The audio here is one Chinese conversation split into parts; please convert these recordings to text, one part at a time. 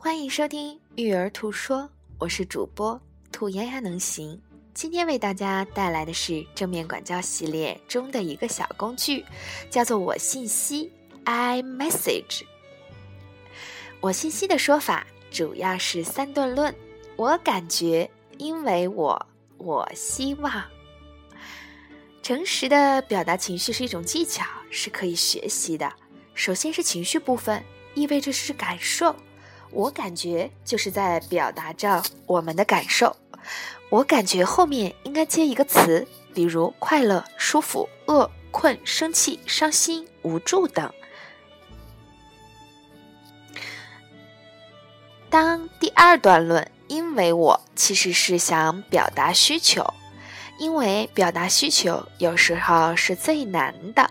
欢迎收听《育儿兔说》，我是主播兔丫丫能行。今天为大家带来的是正面管教系列中的一个小工具，叫做“我信息 ”（iMessage）。我信息的说法主要是三段论：我感觉，因为我，我希望。诚实的表达情绪是一种技巧，是可以学习的。首先是情绪部分，意味着是感受。我感觉就是在表达着我们的感受。我感觉后面应该接一个词，比如快乐、舒服、饿、困、生气、伤心、无助等。当第二段论，因为我其实是想表达需求，因为表达需求有时候是最难的。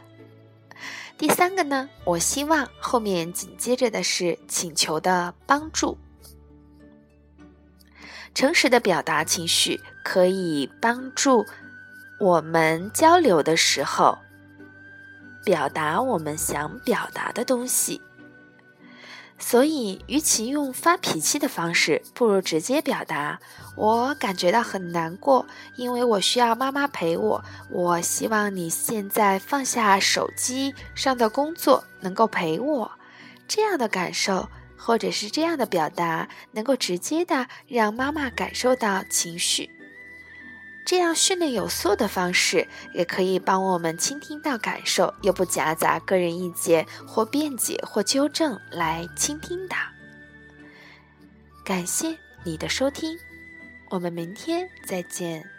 第三个呢，我希望后面紧接着的是请求的帮助。诚实的表达情绪，可以帮助我们交流的时候表达我们想表达的东西。所以，与其用发脾气的方式，不如直接表达：我感觉到很难过，因为我需要妈妈陪我。我希望你现在放下手机上的工作，能够陪我。这样的感受，或者是这样的表达，能够直接的让妈妈感受到情绪。这样训练有素的方式，也可以帮我们倾听到感受，又不夹杂个人意见或辩解或纠正来倾听的。感谢你的收听，我们明天再见。